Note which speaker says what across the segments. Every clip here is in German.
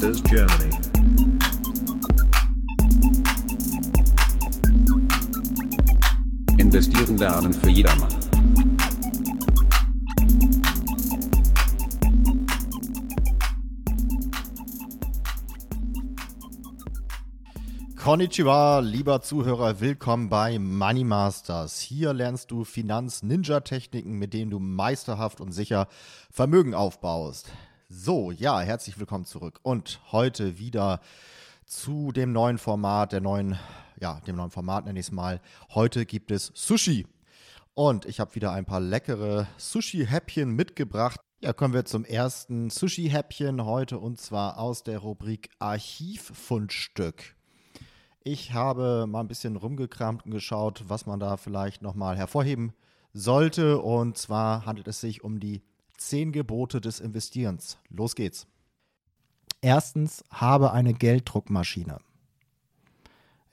Speaker 1: Masters Germany. Investieren lernen für jedermann.
Speaker 2: Konnichiwa, lieber Zuhörer, willkommen bei Money Masters. Hier lernst du Finanz-Ninja-Techniken, mit denen du meisterhaft und sicher Vermögen aufbaust. So, ja, herzlich willkommen zurück und heute wieder zu dem neuen Format, der neuen, ja, dem neuen Format nenne ich es mal. Heute gibt es Sushi und ich habe wieder ein paar leckere Sushi-Häppchen mitgebracht. Ja, kommen wir zum ersten Sushi-Häppchen heute und zwar aus der Rubrik Archivfundstück. Ich habe mal ein bisschen rumgekramt und geschaut, was man da vielleicht nochmal hervorheben sollte. Und zwar handelt es sich um die zehn Gebote des Investierens. Los geht's. Erstens, habe eine Gelddruckmaschine.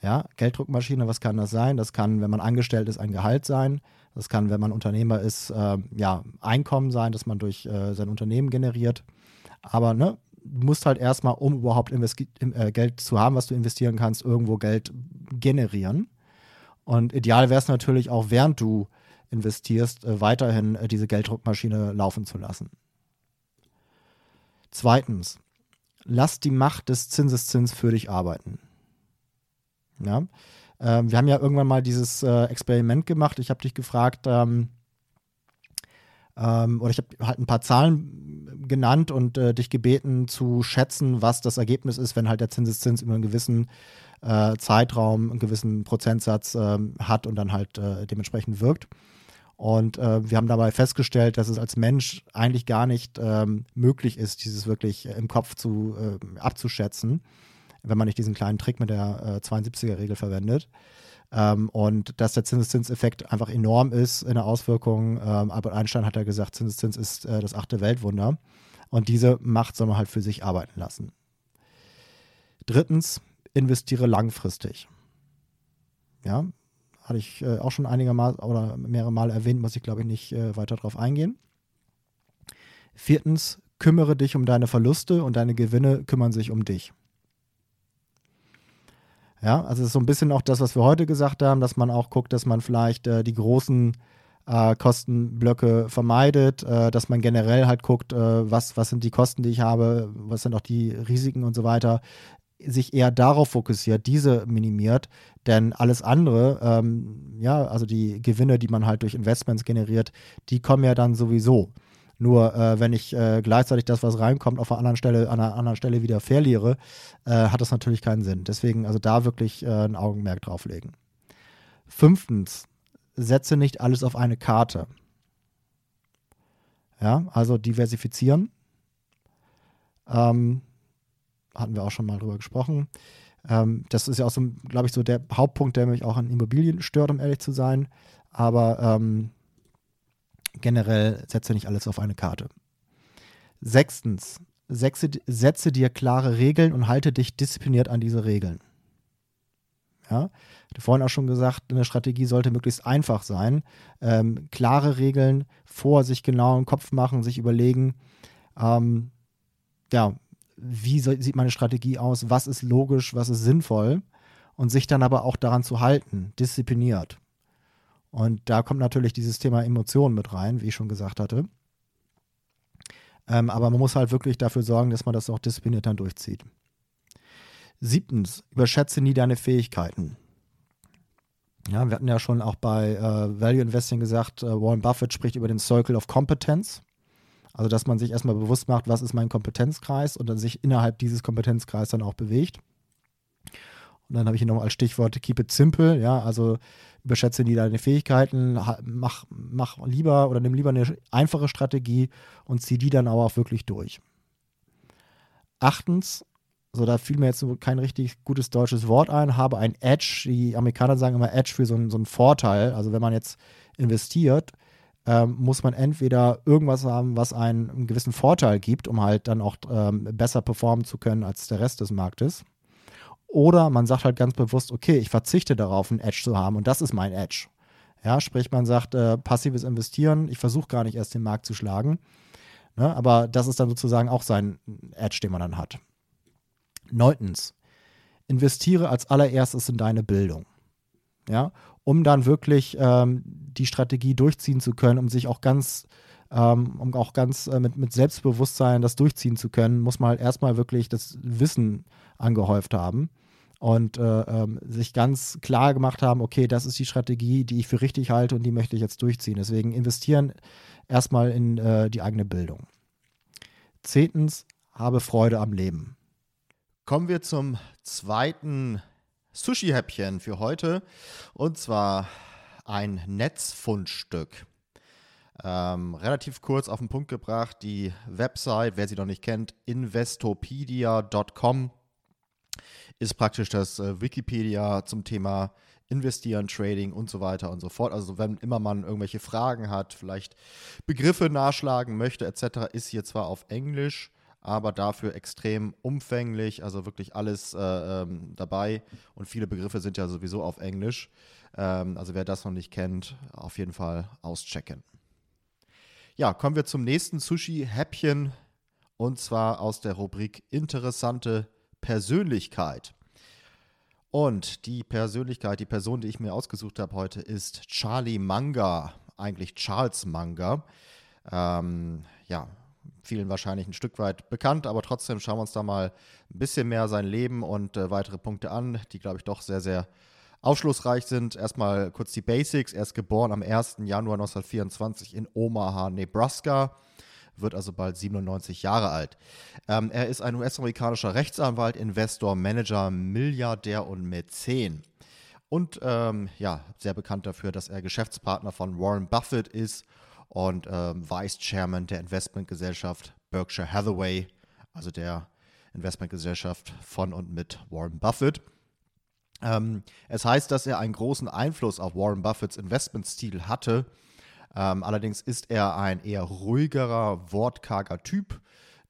Speaker 2: Ja, Gelddruckmaschine, was kann das sein? Das kann, wenn man angestellt ist, ein Gehalt sein. Das kann, wenn man Unternehmer ist, äh, ja, Einkommen sein, das man durch äh, sein Unternehmen generiert. Aber ne, du musst halt erstmal, um überhaupt äh, Geld zu haben, was du investieren kannst, irgendwo Geld generieren. Und ideal wäre es natürlich auch, während du investierst, äh, weiterhin äh, diese Gelddruckmaschine laufen zu lassen. Zweitens, lass die Macht des Zinseszins für dich arbeiten. Ja? Ähm, wir haben ja irgendwann mal dieses äh, Experiment gemacht. Ich habe dich gefragt, ähm, ähm, oder ich habe halt ein paar Zahlen genannt und äh, dich gebeten zu schätzen, was das Ergebnis ist, wenn halt der Zinseszins über einen gewissen äh, Zeitraum, einen gewissen Prozentsatz hat und dann halt dementsprechend wirkt. Und äh, wir haben dabei festgestellt, dass es als Mensch eigentlich gar nicht ähm, möglich ist, dieses wirklich im Kopf zu, äh, abzuschätzen, wenn man nicht diesen kleinen Trick mit der 72er-Regel verwendet. Ähm, und dass der Zinseszinseffekt einfach enorm ist in der Auswirkung. Ähm, Albert Einstein hat ja gesagt, Zinseszins ist äh, das achte Weltwunder. Und diese Macht soll man halt für sich arbeiten lassen. Drittens, investiere langfristig. Ja, hatte ich äh, auch schon einige Mal oder mehrere Mal erwähnt, muss ich glaube ich nicht äh, weiter darauf eingehen. Viertens, kümmere dich um deine Verluste und deine Gewinne kümmern sich um dich. Ja, also es ist so ein bisschen auch das, was wir heute gesagt haben, dass man auch guckt, dass man vielleicht äh, die großen äh, Kostenblöcke vermeidet, äh, dass man generell halt guckt, äh, was, was sind die Kosten, die ich habe, was sind auch die Risiken und so weiter, sich eher darauf fokussiert, diese minimiert, denn alles andere, ähm, ja, also die Gewinne, die man halt durch Investments generiert, die kommen ja dann sowieso. Nur äh, wenn ich äh, gleichzeitig das, was reinkommt, auf einer anderen Stelle, an einer anderen Stelle wieder verliere, äh, hat das natürlich keinen Sinn. Deswegen also da wirklich äh, ein Augenmerk drauflegen. Fünftens, setze nicht alles auf eine Karte. Ja, also diversifizieren. Ähm, hatten wir auch schon mal drüber gesprochen. Ähm, das ist ja auch so, glaube ich, so der Hauptpunkt, der mich auch an Immobilien stört, um ehrlich zu sein. Aber ähm, generell setze nicht alles auf eine Karte. Sechstens, setze, setze dir klare Regeln und halte dich diszipliniert an diese Regeln. Ja, hatte vorhin auch schon gesagt, eine Strategie sollte möglichst einfach sein. Ähm, klare Regeln vor sich genau im Kopf machen, sich überlegen, ähm, ja, wie so, sieht meine Strategie aus, was ist logisch, was ist sinnvoll und sich dann aber auch daran zu halten, diszipliniert. Und da kommt natürlich dieses Thema Emotionen mit rein, wie ich schon gesagt hatte. Ähm, aber man muss halt wirklich dafür sorgen, dass man das auch diszipliniert dann durchzieht. Siebtens, überschätze nie deine Fähigkeiten. Ja, wir hatten ja schon auch bei äh, Value Investing gesagt, äh, Warren Buffett spricht über den Circle of Competence. Also, dass man sich erstmal bewusst macht, was ist mein Kompetenzkreis und dann sich innerhalb dieses Kompetenzkreises dann auch bewegt. Und dann habe ich hier noch als Stichwort Keep it simple, ja, also überschätze nie deine Fähigkeiten, mach, mach lieber oder nimm lieber eine einfache Strategie und zieh die dann aber auch wirklich durch. Achtens, so da fiel mir jetzt kein richtig gutes deutsches Wort ein, habe ein Edge, die Amerikaner sagen immer Edge für so einen, so einen Vorteil, also wenn man jetzt investiert, ähm, muss man entweder irgendwas haben, was einen, einen gewissen Vorteil gibt, um halt dann auch ähm, besser performen zu können als der Rest des Marktes oder man sagt halt ganz bewusst, okay, ich verzichte darauf, einen Edge zu haben und das ist mein Edge. Ja, sprich, man sagt, äh, passives Investieren, ich versuche gar nicht erst den Markt zu schlagen. Ne, aber das ist dann sozusagen auch sein Edge, den man dann hat. Neuntens, investiere als allererstes in deine Bildung. Ja, um dann wirklich ähm, die Strategie durchziehen zu können, um sich auch ganz, ähm, um auch ganz äh, mit, mit Selbstbewusstsein das durchziehen zu können, muss man halt erstmal wirklich das Wissen angehäuft haben und äh, ähm, sich ganz klar gemacht haben, okay, das ist die Strategie, die ich für richtig halte und die möchte ich jetzt durchziehen. Deswegen investieren erstmal in äh, die eigene Bildung. Zehntens, habe Freude am Leben. Kommen wir zum zweiten Sushi-Häppchen für heute und zwar ein Netzfundstück. Ähm, relativ kurz auf den Punkt gebracht, die Website, wer sie noch nicht kennt, investopedia.com ist praktisch das äh, Wikipedia zum Thema Investieren, Trading und so weiter und so fort. Also wenn immer man irgendwelche Fragen hat, vielleicht Begriffe nachschlagen möchte etc., ist hier zwar auf Englisch, aber dafür extrem umfänglich, also wirklich alles äh, ähm, dabei und viele Begriffe sind ja sowieso auf Englisch. Ähm, also wer das noch nicht kennt, auf jeden Fall auschecken. Ja, kommen wir zum nächsten Sushi-Häppchen und zwar aus der Rubrik Interessante Persönlichkeit. Und die Persönlichkeit, die Person, die ich mir ausgesucht habe heute, ist Charlie Manga, eigentlich Charles Manga. Ähm, ja, vielen wahrscheinlich ein Stück weit bekannt, aber trotzdem schauen wir uns da mal ein bisschen mehr sein Leben und äh, weitere Punkte an, die, glaube ich, doch sehr, sehr aufschlussreich sind. Erstmal kurz die Basics. Er ist geboren am 1. Januar 1924 in Omaha, Nebraska wird also bald 97 Jahre alt. Ähm, er ist ein US-amerikanischer Rechtsanwalt, Investor, Manager, Milliardär und Mäzen. Und ähm, ja, sehr bekannt dafür, dass er Geschäftspartner von Warren Buffett ist und ähm, Vice Chairman der Investmentgesellschaft Berkshire Hathaway, also der Investmentgesellschaft von und mit Warren Buffett. Ähm, es heißt, dass er einen großen Einfluss auf Warren Buffetts Investmentstil hatte ähm, allerdings ist er ein eher ruhigerer, wortkarger Typ,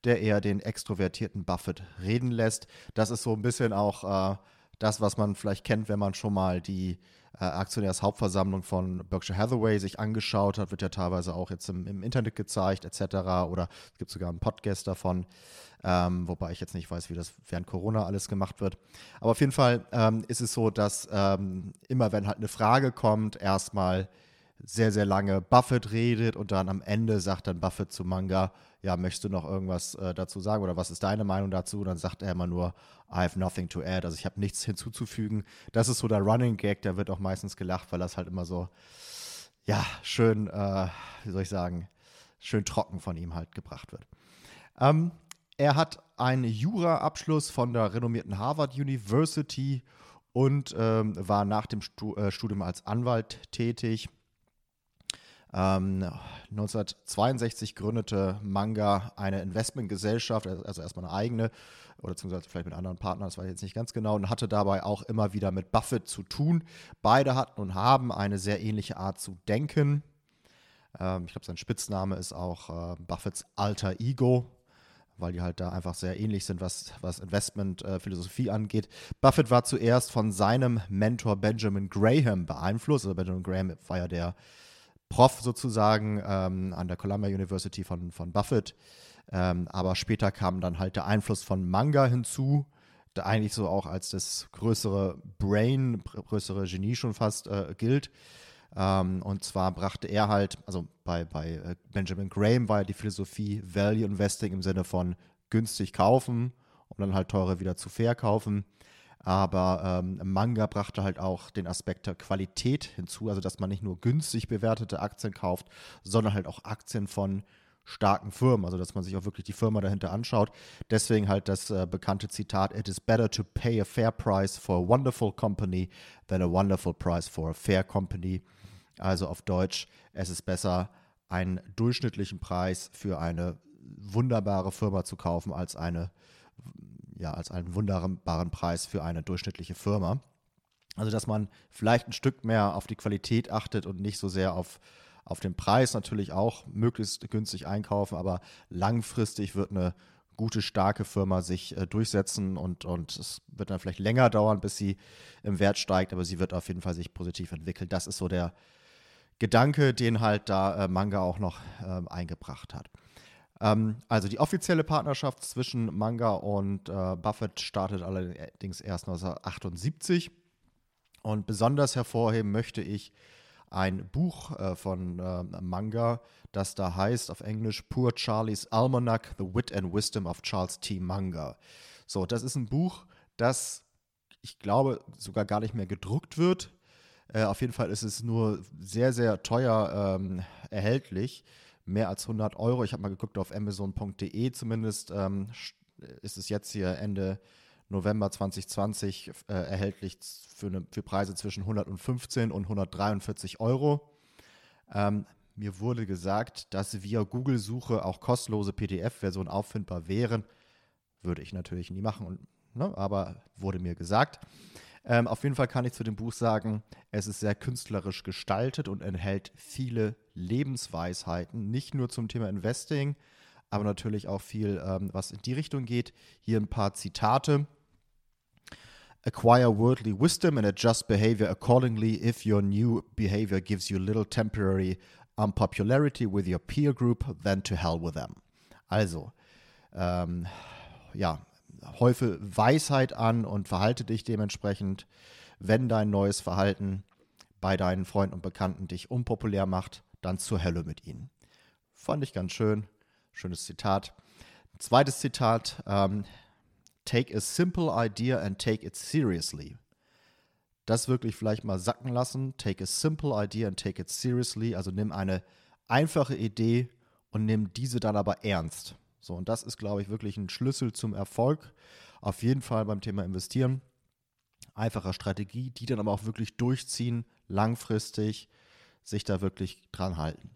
Speaker 2: der eher den extrovertierten Buffett reden lässt. Das ist so ein bisschen auch äh, das, was man vielleicht kennt, wenn man schon mal die äh, Aktionärshauptversammlung von Berkshire Hathaway sich angeschaut hat, wird ja teilweise auch jetzt im, im Internet gezeigt, etc. Oder es gibt sogar einen Podcast davon, ähm, wobei ich jetzt nicht weiß, wie das während Corona alles gemacht wird. Aber auf jeden Fall ähm, ist es so, dass ähm, immer, wenn halt eine Frage kommt, erstmal sehr, sehr lange Buffett redet und dann am Ende sagt dann Buffett zu Manga, ja, möchtest du noch irgendwas äh, dazu sagen oder was ist deine Meinung dazu? Und dann sagt er immer nur, I have nothing to add, also ich habe nichts hinzuzufügen. Das ist so der Running Gag, der wird auch meistens gelacht, weil das halt immer so, ja, schön, äh, wie soll ich sagen, schön trocken von ihm halt gebracht wird. Ähm, er hat einen Jura-Abschluss von der renommierten Harvard University und ähm, war nach dem äh, Studium als Anwalt tätig ähm, 1962 gründete Manga eine Investmentgesellschaft, also erstmal eine eigene, oder beziehungsweise vielleicht mit anderen Partnern, das weiß ich jetzt nicht ganz genau, und hatte dabei auch immer wieder mit Buffett zu tun. Beide hatten und haben eine sehr ähnliche Art zu denken. Ähm, ich glaube, sein Spitzname ist auch äh, Buffetts alter Ego, weil die halt da einfach sehr ähnlich sind, was, was Investmentphilosophie äh, angeht. Buffett war zuerst von seinem Mentor Benjamin Graham beeinflusst. Also Benjamin Graham war ja der Prof sozusagen ähm, an der Columbia University von, von Buffett. Ähm, aber später kam dann halt der Einfluss von Manga hinzu, der eigentlich so auch als das größere Brain, größere Genie schon fast äh, gilt. Ähm, und zwar brachte er halt, also bei, bei äh, Benjamin Graham war ja die Philosophie Value Investing im Sinne von günstig kaufen, um dann halt teure wieder zu verkaufen. Aber ähm, Manga brachte halt auch den Aspekt der Qualität hinzu, also dass man nicht nur günstig bewertete Aktien kauft, sondern halt auch Aktien von starken Firmen, also dass man sich auch wirklich die Firma dahinter anschaut. Deswegen halt das äh, bekannte Zitat, It is better to pay a fair price for a wonderful company than a wonderful price for a fair company. Also auf Deutsch, es ist besser, einen durchschnittlichen Preis für eine wunderbare Firma zu kaufen, als eine ja, als einen wunderbaren Preis für eine durchschnittliche Firma. Also, dass man vielleicht ein Stück mehr auf die Qualität achtet und nicht so sehr auf, auf den Preis natürlich auch möglichst günstig einkaufen, aber langfristig wird eine gute, starke Firma sich äh, durchsetzen und, und es wird dann vielleicht länger dauern, bis sie im Wert steigt, aber sie wird auf jeden Fall sich positiv entwickeln. Das ist so der Gedanke, den halt da äh, Manga auch noch äh, eingebracht hat. Ähm, also die offizielle Partnerschaft zwischen Manga und äh, Buffett startet allerdings erst 1978. Und besonders hervorheben möchte ich ein Buch äh, von äh, Manga, das da heißt auf Englisch Poor Charlie's Almanac, The Wit and Wisdom of Charles T. Manga. So, das ist ein Buch, das ich glaube sogar gar nicht mehr gedruckt wird. Äh, auf jeden Fall ist es nur sehr, sehr teuer ähm, erhältlich. Mehr als 100 Euro. Ich habe mal geguckt auf amazon.de zumindest. Ähm, ist es jetzt hier Ende November 2020 äh, erhältlich für, eine, für Preise zwischen 115 und 143 Euro. Ähm, mir wurde gesagt, dass via Google-Suche auch kostenlose PDF-Versionen auffindbar wären. Würde ich natürlich nie machen, und, ne, aber wurde mir gesagt. Ähm, auf jeden Fall kann ich zu dem Buch sagen, es ist sehr künstlerisch gestaltet und enthält viele Lebensweisheiten, nicht nur zum Thema Investing, aber natürlich auch viel, ähm, was in die Richtung geht. Hier ein paar Zitate. Acquire worldly wisdom and adjust behavior accordingly if your new behavior gives you little temporary unpopularity with your peer group, then to hell with them. Also, ähm, ja, häufe Weisheit an und verhalte dich dementsprechend, wenn dein neues Verhalten bei deinen Freunden und Bekannten dich unpopulär macht, dann zur Hölle mit ihnen. Fand ich ganz schön. Schönes Zitat. Zweites Zitat. Ähm, take a simple idea and take it seriously. Das wirklich vielleicht mal sacken lassen. Take a simple idea and take it seriously. Also nimm eine einfache Idee und nimm diese dann aber ernst. So, und das ist, glaube ich, wirklich ein Schlüssel zum Erfolg. Auf jeden Fall beim Thema Investieren. Einfache Strategie, die dann aber auch wirklich durchziehen, langfristig sich da wirklich dran halten.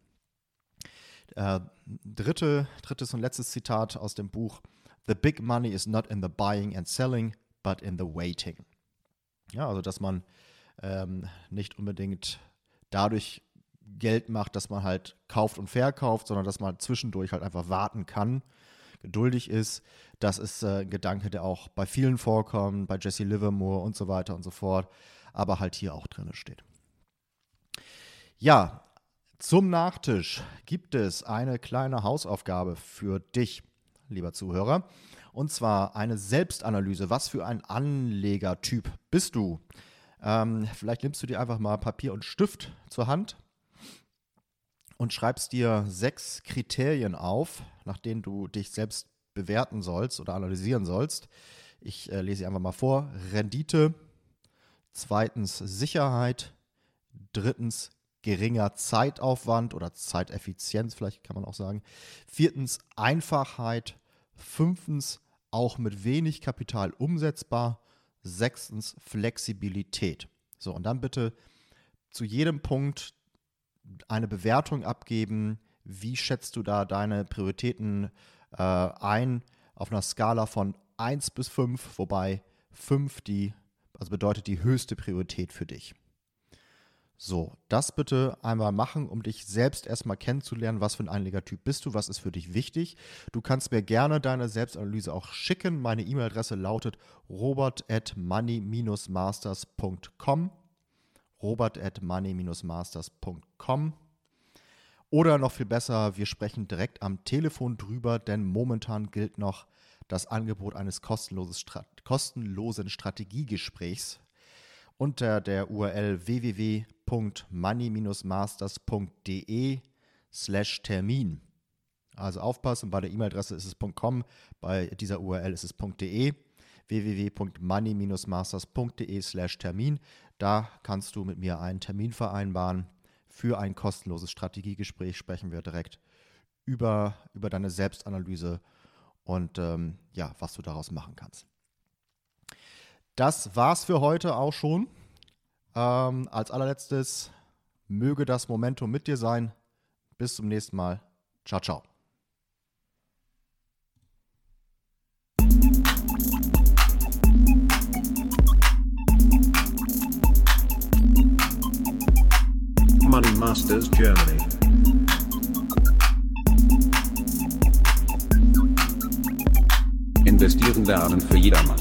Speaker 2: Äh, dritte, drittes und letztes Zitat aus dem Buch. The big money is not in the buying and selling, but in the waiting. Ja, also dass man ähm, nicht unbedingt dadurch Geld macht, dass man halt kauft und verkauft, sondern dass man zwischendurch halt einfach warten kann, geduldig ist. Das ist äh, ein Gedanke, der auch bei vielen vorkommt, bei Jesse Livermore und so weiter und so fort, aber halt hier auch drin steht. Ja, zum Nachtisch gibt es eine kleine Hausaufgabe für dich, lieber Zuhörer. Und zwar eine Selbstanalyse. Was für ein Anlegertyp bist du? Ähm, vielleicht nimmst du dir einfach mal Papier und Stift zur Hand und schreibst dir sechs Kriterien auf, nach denen du dich selbst bewerten sollst oder analysieren sollst. Ich äh, lese sie einfach mal vor. Rendite, zweitens Sicherheit, drittens geringer Zeitaufwand oder Zeiteffizienz, vielleicht kann man auch sagen. Viertens Einfachheit, fünftens auch mit wenig Kapital umsetzbar, sechstens Flexibilität. So, und dann bitte zu jedem Punkt eine Bewertung abgeben. Wie schätzt du da deine Prioritäten äh, ein auf einer Skala von 1 bis 5, wobei 5 die, also bedeutet die höchste Priorität für dich. So, das bitte einmal machen, um dich selbst erstmal kennenzulernen, was für ein Einlegertyp bist du, was ist für dich wichtig. Du kannst mir gerne deine Selbstanalyse auch schicken. Meine E-Mail-Adresse lautet robert at money-masters.com robert at money-masters.com. Oder noch viel besser, wir sprechen direkt am Telefon drüber, denn momentan gilt noch das Angebot eines kostenlosen Strategiegesprächs unter der URL www.money-masters.de slash Termin. Also aufpassen, bei der E-Mail-Adresse ist es .com, bei dieser URL ist es .de www.money-masters.de slash Termin. Da kannst du mit mir einen Termin vereinbaren. Für ein kostenloses Strategiegespräch sprechen wir direkt über, über deine Selbstanalyse und ähm, ja, was du daraus machen kannst. Das war's für heute auch schon. Ähm, als allerletztes, möge das Momentum mit dir sein. Bis zum nächsten Mal. Ciao, ciao.
Speaker 1: Money Masters Germany. Investieren lernen für jedermann.